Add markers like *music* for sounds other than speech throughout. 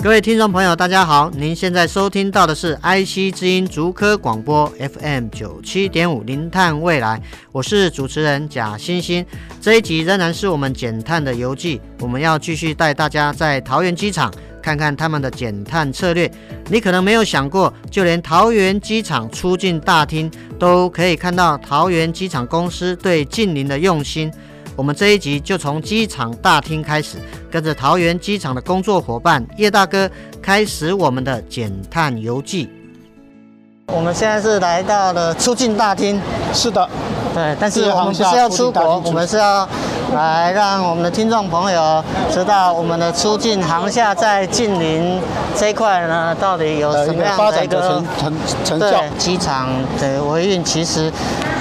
各位听众朋友，大家好！您现在收听到的是 IC 之音竹科广播 FM 九七点五零碳未来，我是主持人贾欣欣。这一集仍然是我们减碳的游记，我们要继续带大家在桃园机场看看他们的减碳策略。你可能没有想过，就连桃园机场出境大厅都可以看到桃园机场公司对近邻的用心。我们这一集就从机场大厅开始，跟着桃园机场的工作伙伴叶大哥开始我们的减碳游记。我们现在是来到了出境大厅，是的，对，但是我们不是要出国，我们是要。来让我们的听众朋友知道我们的出境航厦在近邻这一块呢，到底有什么样的一个成成成效？对，机场的维运其实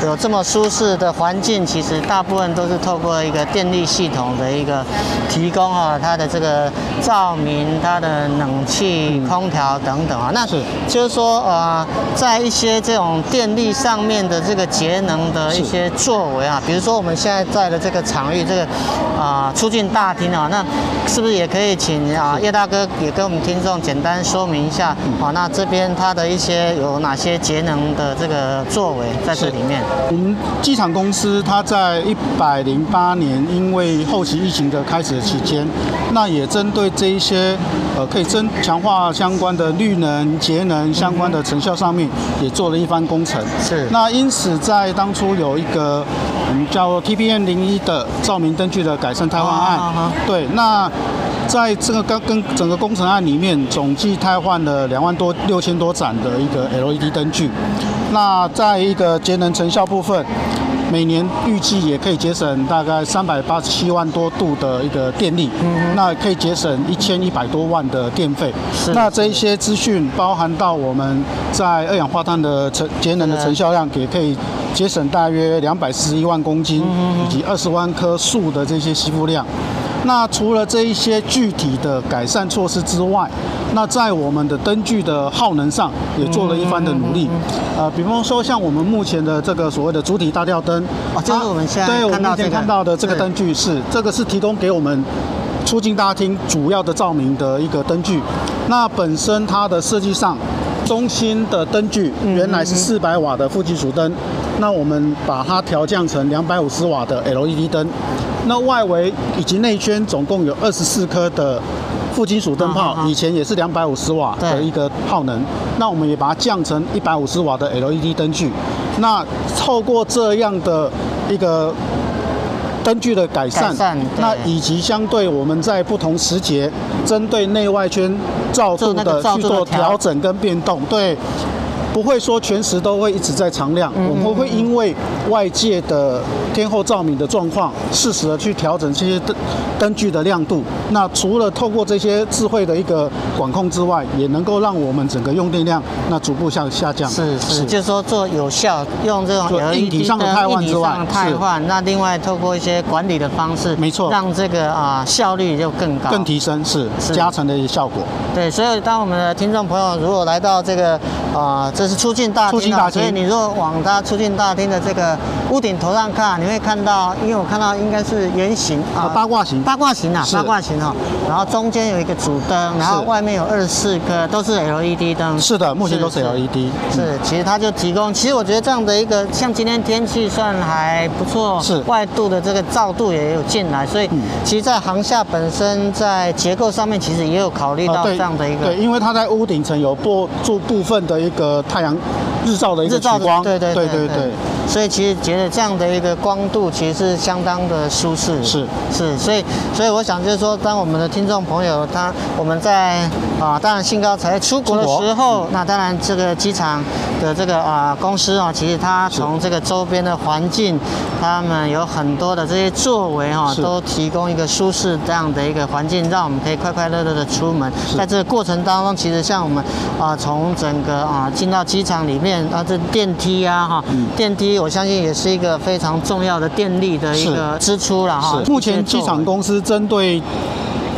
有这么舒适的环境，其实大部分都是透过一个电力系统的一个提供啊，它的这个照明、它的冷气、空调等等啊。那是就是说呃，在一些这种电力上面的这个节能的一些作为啊，比如说我们现在在的这个场域。这个啊，出境大厅啊，那是不是也可以请啊叶大哥也跟我们听众简单说明一下啊？那这边它的一些有哪些节能的这个作为在这里面？我们机场公司它在一百零八年，因为后期疫情的开始的期间，那也针对这一些呃可以增强化相关的绿能节能相关的成效上面，也做了一番工程。是。那因此在当初有一个我们叫 TPM 零一的。照明灯具的改善汰换案，对，那在这个跟跟整个工程案里面，总计汰换了两万多六千多盏的一个 LED 灯具。那在一个节能成效部分，每年预计也可以节省大概三百八十七万多度的一个电力，那可以节省一千一百多万的电费。那这一些资讯包含到我们在二氧化碳的成节能的成效量，也可以。节省大约两百四十一万公斤，以及二十万棵树的这些吸附量。那除了这一些具体的改善措施之外，那在我们的灯具的耗能上也做了一番的努力。呃，比方说像我们目前的这个所谓的主体大吊灯，啊，就是我们现在对我们目前看到的这个灯具是这个是提供给我们出境大厅主要的照明的一个灯具。那本身它的设计上。中心的灯具原来是四百瓦的负极属灯，那我们把它调降成两百五十瓦的 LED 灯。那外围以及内圈总共有二十四颗的负金属灯泡，以前也是两百五十瓦的一个耗能，那我们也把它降成一百五十瓦的 LED 灯具。那透过这样的一个。灯具的改善，那以及相对我们在不同时节，针对内外圈照度的去做调整跟变动，对。不会说全时都会一直在常亮，我们会因为外界的天候照明的状况，适时的去调整这些灯灯具的亮度。那除了透过这些智慧的一个管控之外，也能够让我们整个用电量那逐步下下降。是是，就是说做有效用这种 LED 硬体上的汰换之外，汰换。那另外透过一些管理的方式，没错，让这个啊效率就更高，更提升，是加成的一个效果。对，所以当我们的听众朋友如果来到这个啊这。是出境大厅啊，所以你如果往它出境大厅的这个屋顶头上看，你会看到，因为我看到应该是圆形啊，八卦形，八卦形啊，八卦形哈。然后中间有一个主灯，然后外面有二十四颗，都是 LED 灯。是的，目前都是 LED。是，其实它就提供，其实我觉得这样的一个，像今天天气算还不错，是外度的这个照度也有进来，所以其实，在航厦本身在结构上面，其实也有考虑到这样的一个。对，因为它在屋顶层有部做部分的一个。太阳日照的一个取光，对对对对。对，所以其实觉得这样的一个光度其实是相当的舒适，是。是，所以所以我想就是说，当我们的听众朋友他我们在啊，当然兴高采烈出国的时候，嗯、那当然这个机场的这个啊公司啊，其实它从这个周边的环境，他们有很多的这些作为哈，都提供一个舒适这样的一个环境，让我们可以快快乐乐的出门。在这个过程当中，其实像我们啊，从整个啊进到机场里面啊，这电梯啊哈，电梯我相信也是一个非常重要的电力的一个支出了哈。目前机场公司针对。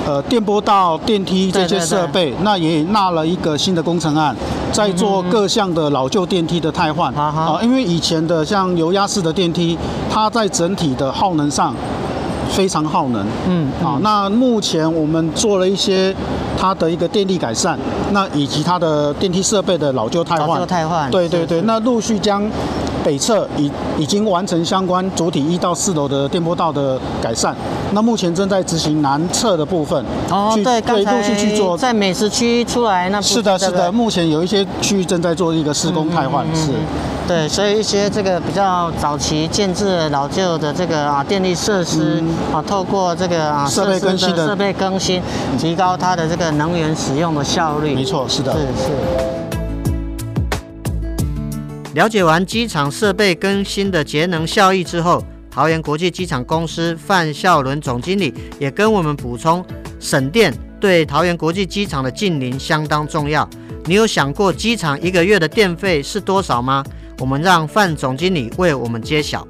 呃，电波道、电梯这些设备，对对对，那也纳了一个新的工程案，在做各项的老旧电梯的汰换啊、呃。因为以前的像油压式的电梯，它在整体的耗能上非常耗能。嗯，啊、呃，那目前我们做了一些它的一个电力改善，那以及它的电梯设备的老旧汰换。老旧汰换。对对对，那陆续将。北侧已已经完成相关主体一到四楼的电波道的改善，那目前正在执行南侧的部分。哦，对，刚才陆续去做在美食区出来那。是的，是的，目前有一些区域正在做一个施工汰换。是。对，所以一些这个比较早期建制老旧的这个啊电力设施啊，透过这个啊设备更新的设备更新，提高它的这个能源使用的效率。没错，是的。是是。了解完机场设备更新的节能效益之后，桃园国际机场公司范孝伦总经理也跟我们补充，省电对桃园国际机场的近邻相当重要。你有想过机场一个月的电费是多少吗？我们让范总经理为我们揭晓。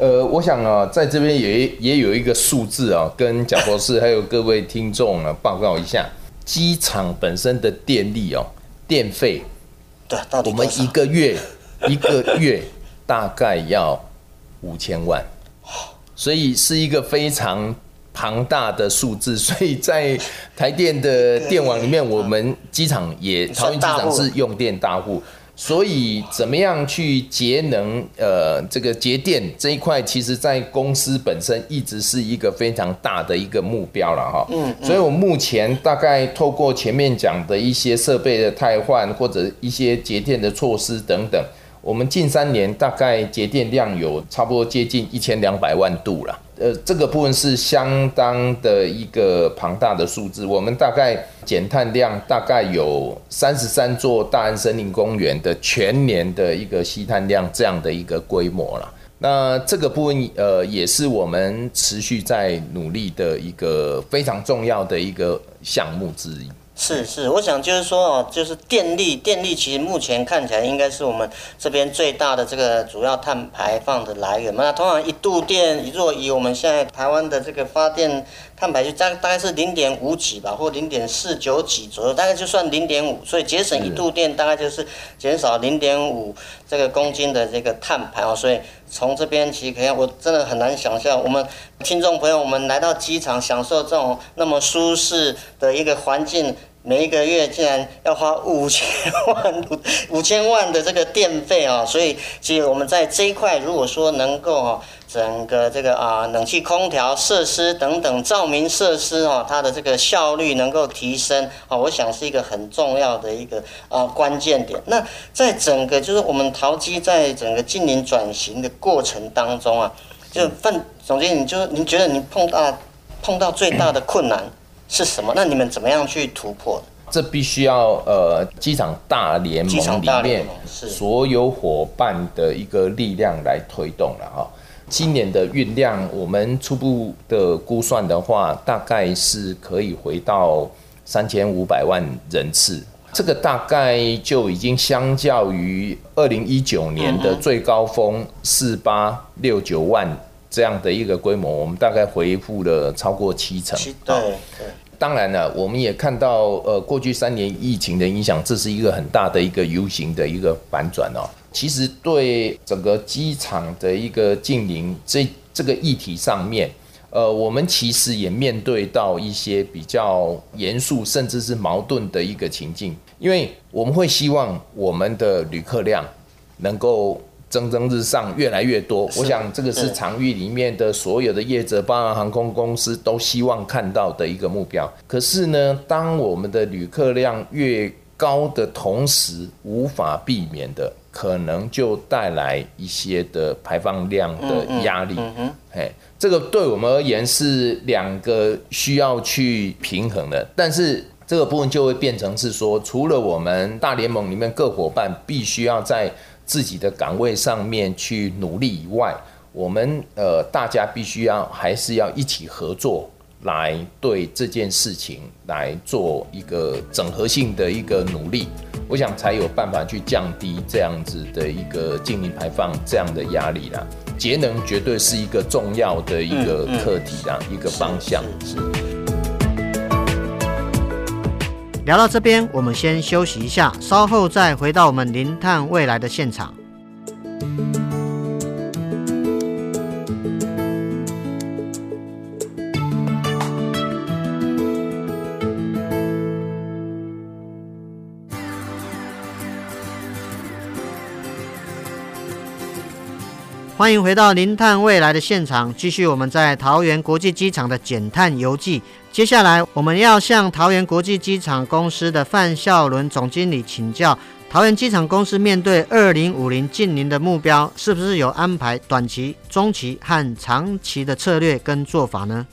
呃，我想啊，在这边也也有一个数字啊，跟贾博士还有各位听众啊报告一下，机场本身的电力哦，电费，对，到底我们一个月。一个月大概要五千万，所以是一个非常庞大的数字。所以在台电的电网里面，我们机场也桃园机场是用电大户。所以怎么样去节能？呃，这个节电这一块，其实在公司本身一直是一个非常大的一个目标了哈。嗯。所以我目前大概透过前面讲的一些设备的汰换，或者一些节电的措施等等。我们近三年大概节电量有差不多接近一千两百万度了，呃，这个部分是相当的一个庞大的数字。我们大概减碳量大概有三十三座大安森林公园的全年的一个吸碳量这样的一个规模了。那这个部分呃也是我们持续在努力的一个非常重要的一个项目之一。是是，我想就是说哦，就是电力，电力其实目前看起来应该是我们这边最大的这个主要碳排放的来源嘛。那通常一度电，若以我们现在台湾的这个发电碳排就大大概是零点五几吧，或零点四九几左右，大概就算零点五，所以节省一度电大概就是减少零点五这个公斤的这个碳排哦。所以从这边其实可以，我真的很难想象我们听众朋友，我们来到机场享受这种那么舒适的一个环境。每一个月竟然要花五千万 *laughs* 五千万的这个电费啊，所以其实我们在这一块，如果说能够哈，整个这个啊冷气空调设施等等照明设施啊，它的这个效率能够提升啊，我想是一个很重要的一个啊关键点。那在整个就是我们桃机在整个近年转型的过程当中啊，就范总经理，就是您觉得你碰到碰到最大的困难？是什么？那你们怎么样去突破的？这必须要呃，机场大联盟里面所有伙伴的一个力量来推动了哈。今年的运量，我们初步的估算的话，大概是可以回到三千五百万人次。这个大概就已经相较于二零一九年的最高峰四八六九万这样的一个规模，我们大概回复了超过七成。对对。当然了，我们也看到，呃，过去三年疫情的影响，这是一个很大的一个 U 型的一个反转哦。其实对整个机场的一个净零这这个议题上面，呃，我们其实也面对到一些比较严肃甚至是矛盾的一个情境，因为我们会希望我们的旅客量能够。蒸蒸日上，越来越多。我想这个是场域里面的所有的业者，包含航空公司都希望看到的一个目标。可是呢，当我们的旅客量越高的同时，无法避免的，可能就带来一些的排放量的压力。嗯这个对我们而言是两个需要去平衡的，但是。这个部分就会变成是说，除了我们大联盟里面各伙伴必须要在自己的岗位上面去努力以外，我们呃大家必须要还是要一起合作，来对这件事情来做一个整合性的一个努力，我想才有办法去降低这样子的一个净零排放这样的压力啦。节能绝对是一个重要的一个课题啦，一个方向。是。聊到这边，我们先休息一下，稍后再回到我们零碳未来的现场。欢迎回到零碳未来的现场，继续我们在桃园国际机场的减碳游记。接下来，我们要向桃园国际机场公司的范孝伦总经理请教：桃园机场公司面对二零五零近零的目标，是不是有安排短期、中期和长期的策略跟做法呢？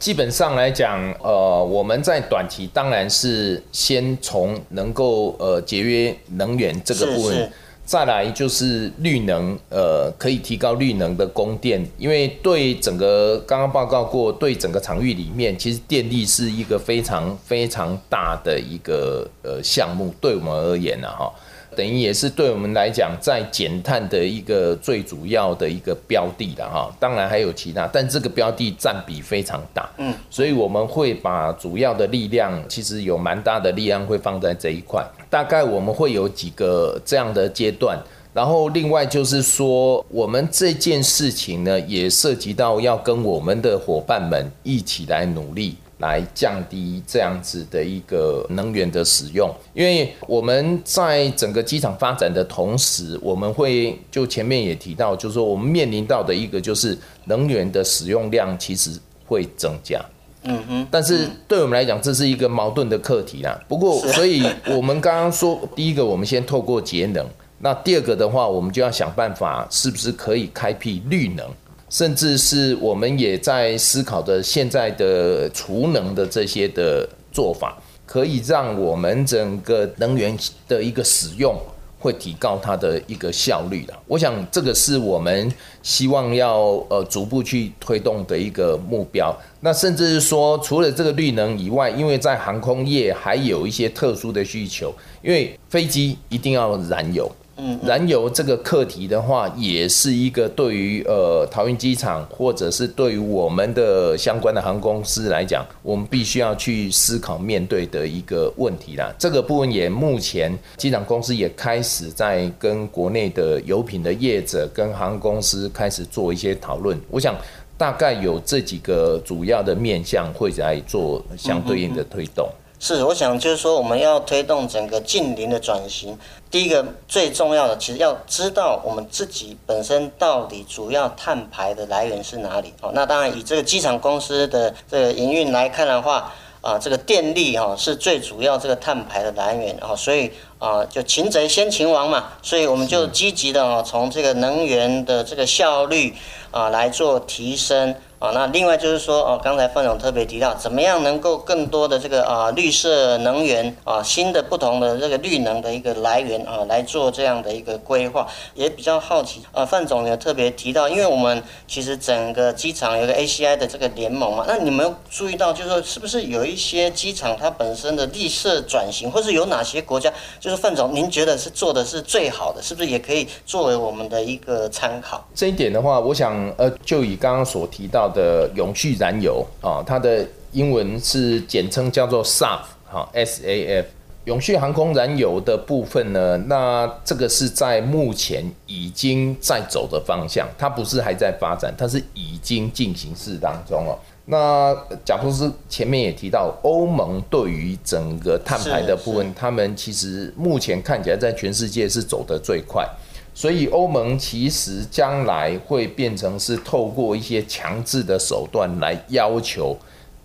基本上来讲，呃，我们在短期当然是先从能够呃节约能源这个部分。再来就是绿能，呃，可以提高绿能的供电，因为对整个刚刚报告过，对整个场域里面，其实电力是一个非常非常大的一个呃项目，对我们而言呢，哈。等于也是对我们来讲，在减碳的一个最主要的一个标的了哈。当然还有其他，但这个标的占比非常大。嗯，所以我们会把主要的力量，其实有蛮大的力量会放在这一块。大概我们会有几个这样的阶段。然后另外就是说，我们这件事情呢，也涉及到要跟我们的伙伴们一起来努力。来降低这样子的一个能源的使用，因为我们在整个机场发展的同时，我们会就前面也提到，就是说我们面临到的一个就是能源的使用量其实会增加，嗯哼，但是对我们来讲，这是一个矛盾的课题啦。*laughs* 不过，所以我们刚刚说，第一个我们先透过节能，那第二个的话，我们就要想办法，是不是可以开辟绿能。甚至是我们也在思考的现在的储能的这些的做法，可以让我们整个能源的一个使用会提高它的一个效率的。我想这个是我们希望要呃逐步去推动的一个目标。那甚至是说，除了这个绿能以外，因为在航空业还有一些特殊的需求，因为飞机一定要燃油。燃油这个课题的话，也是一个对于呃桃园机场或者是对于我们的相关的航空公司来讲，我们必须要去思考面对的一个问题啦。这个部分也目前机场公司也开始在跟国内的油品的业者跟航空公司开始做一些讨论。我想大概有这几个主要的面向会来做相对应的推动。是，我想就是说，我们要推动整个近邻的转型。第一个最重要的，其实要知道我们自己本身到底主要碳排的来源是哪里。哦，那当然以这个机场公司的这个营运来看的话，啊，这个电力哈是最主要这个碳排的来源。哦，所以啊，就擒贼先擒王嘛，所以我们就积极的啊，从这个能源的这个效率啊来做提升。啊，那另外就是说，哦，刚才范总特别提到，怎么样能够更多的这个啊绿色能源啊，新的不同的这个绿能的一个来源啊，来做这样的一个规划，也比较好奇啊。范总也特别提到，因为我们其实整个机场有个 ACI 的这个联盟嘛，那你们注意到，就是说是不是有一些机场它本身的绿色转型，或是有哪些国家，就是范总您觉得是做的是最好的，是不是也可以作为我们的一个参考？这一点的话，我想呃，就以刚刚所提到。的永续燃油啊，它的英文是简称叫做 SAF 哈，SAF。永续航空燃油的部分呢，那这个是在目前已经在走的方向，它不是还在发展，它是已经进行式当中哦。那贾博士前面也提到，欧盟对于整个碳排的部分，他们其实目前看起来在全世界是走得最快。所以欧盟其实将来会变成是透过一些强制的手段来要求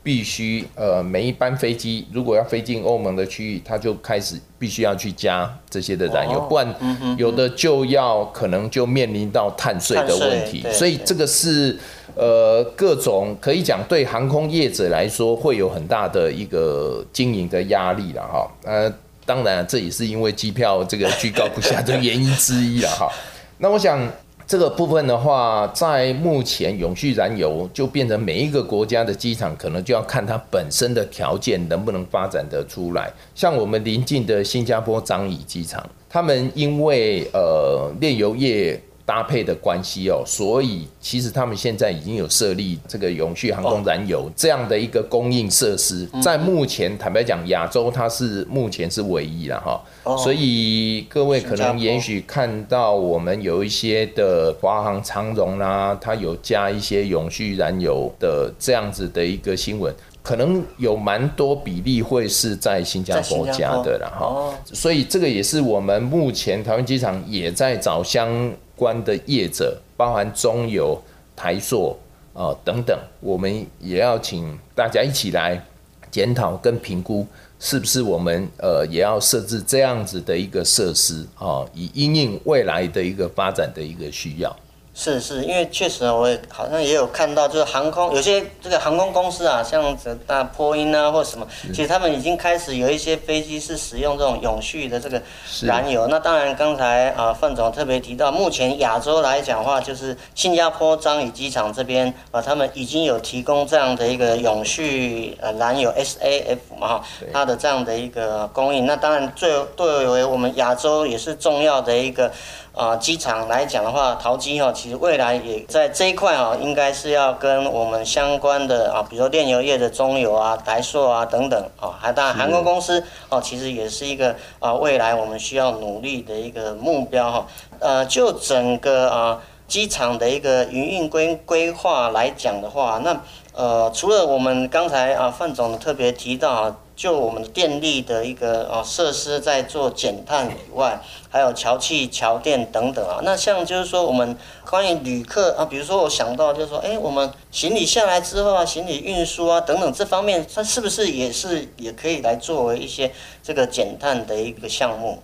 必须呃每一班飞机如果要飞进欧盟的区域，它就开始必须要去加这些的燃油，不然有的就要可能就面临到碳税的问题。所以这个是呃各种可以讲对航空业者来说会有很大的一个经营的压力了哈。呃，当然这也是因为机票这个居高不下的原因之一了哈。*laughs* 那我想。这个部分的话，在目前永续燃油就变成每一个国家的机场，可能就要看它本身的条件能不能发展得出来。像我们邻近的新加坡樟宜机场，他们因为呃炼油业。搭配的关系哦，所以其实他们现在已经有设立这个永续航空燃油这样的一个供应设施，在目前坦白讲，亚洲它是目前是唯一了哈。所以各位可能也许看到我们有一些的华航、长荣啦，它有加一些永续燃油的这样子的一个新闻，可能有蛮多比例会是在新加坡加的了哈。所以这个也是我们目前台湾机场也在找相关的业者，包含中油、台塑啊、等等，我们也要请大家一起来检讨跟评估，是不是我们呃也要设置这样子的一个设施啊、以应应未来的一个发展的一个需要。是是，因为确实我也好像也有看到，就是航空有些这个航空公司啊，像这大波音啊或什么，其实他们已经开始有一些飞机是使用这种永续的这个燃油。那当然，刚才啊范总特别提到，目前亚洲来讲的话，就是新加坡樟宜机场这边啊，他们已经有提供这样的一个永续呃燃油 SAF 嘛哈，它的这样的一个供应。那当然，最对为我们亚洲也是重要的一个。啊，机场来讲的话，淘机哈，其实未来也在这一块啊，应该是要跟我们相关的啊，比如说炼油业的中油啊、台塑啊等等啊，还当然航空公司哦，其实也是一个啊，未来我们需要努力的一个目标哈。呃，就整个啊机场的一个营运规规划来讲的话，那呃，除了我们刚才啊范总特别提到啊。就我们电力的一个啊设施在做减碳以外，还有桥气、桥电等等啊。那像就是说，我们关于旅客啊，比如说我想到就是说，哎，我们行李下来之后啊，行李运输啊等等这方面，它是不是也是也可以来作为一些这个减碳的一个项目？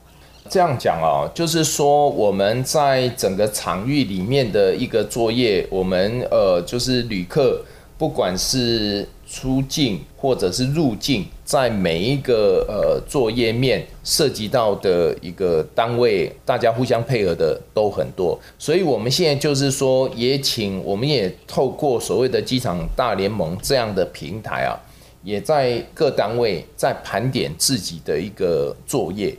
这样讲啊，就是说我们在整个场域里面的一个作业，我们呃就是旅客不管是。出境或者是入境，在每一个呃作业面涉及到的一个单位，大家互相配合的都很多，所以我们现在就是说，也请我们也透过所谓的机场大联盟这样的平台啊，也在各单位在盘点自己的一个作业、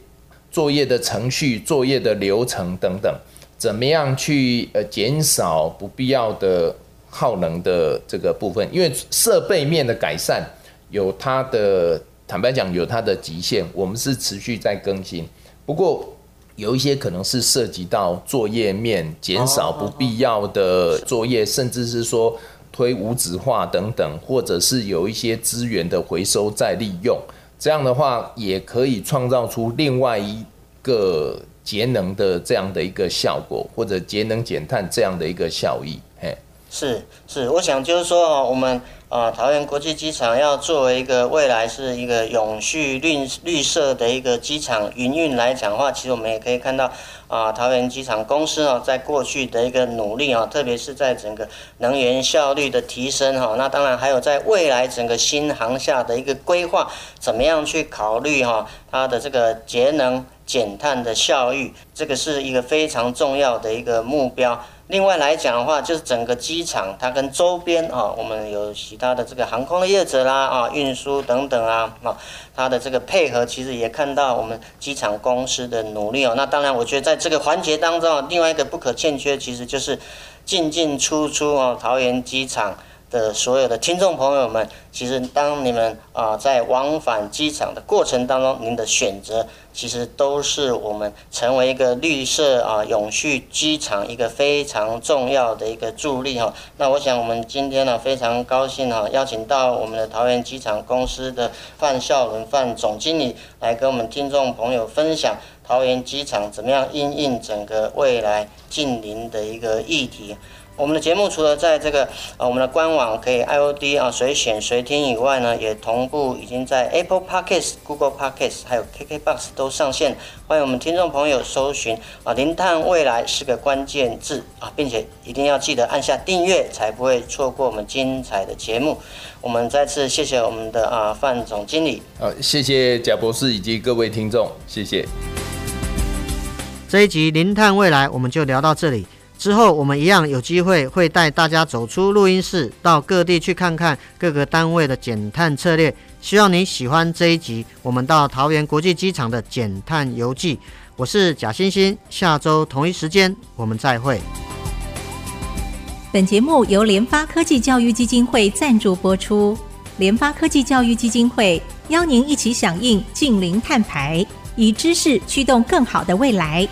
作业的程序、作业的流程等等，怎么样去呃减少不必要的。耗能的这个部分，因为设备面的改善有它的，坦白讲有它的极限，我们是持续在更新。不过有一些可能是涉及到作业面减少不必要的作业，甚至是说推无纸化等等，或者是有一些资源的回收再利用，这样的话也可以创造出另外一个节能的这样的一个效果，或者节能减碳这样的一个效益，嘿。是是，我想就是说我们啊，桃园国际机场要作为一个未来是一个永续绿绿色的一个机场营运来讲的话，其实我们也可以看到啊，桃园机场公司啊，在过去的一个努力啊，特别是在整个能源效率的提升哈，那当然还有在未来整个新航下的一个规划，怎么样去考虑哈，它的这个节能减碳的效益，这个是一个非常重要的一个目标。另外来讲的话，就是整个机场它跟周边啊，我们有其他的这个航空的业者啦啊，运输等等啊啊，它的这个配合，其实也看到我们机场公司的努力哦。那当然，我觉得在这个环节当中，另外一个不可欠缺，其实就是进进出出哦，桃园机场。的所有的听众朋友们，其实当你们啊在往返机场的过程当中，您的选择其实都是我们成为一个绿色啊永续机场一个非常重要的一个助力哈。那我想我们今天呢非常高兴哈，邀请到我们的桃园机场公司的范孝伦范总经理来跟我们听众朋友分享桃园机场怎么样因应整个未来近邻的一个议题。我们的节目除了在这个呃我们的官网可以 IOD 啊随选随听以外呢，也同步已经在 Apple Podcasts、Google Podcasts 还有 KKBox 都上线。欢迎我们听众朋友搜寻啊“零碳未来”是个关键字啊，并且一定要记得按下订阅，才不会错过我们精彩的节目。我们再次谢谢我们的啊范总经理。好，谢谢贾博士以及各位听众，谢谢。这一集《零碳未来》我们就聊到这里。之后我们一样有机会会带大家走出录音室，到各地去看看各个单位的减碳策略。希望你喜欢这一集，我们到桃园国际机场的减碳游记。我是贾欣欣，下周同一时间我们再会。本节目由联发科技教育基金会赞助播出。联发科技教育基金会邀您一起响应净零碳排，以知识驱动更好的未来。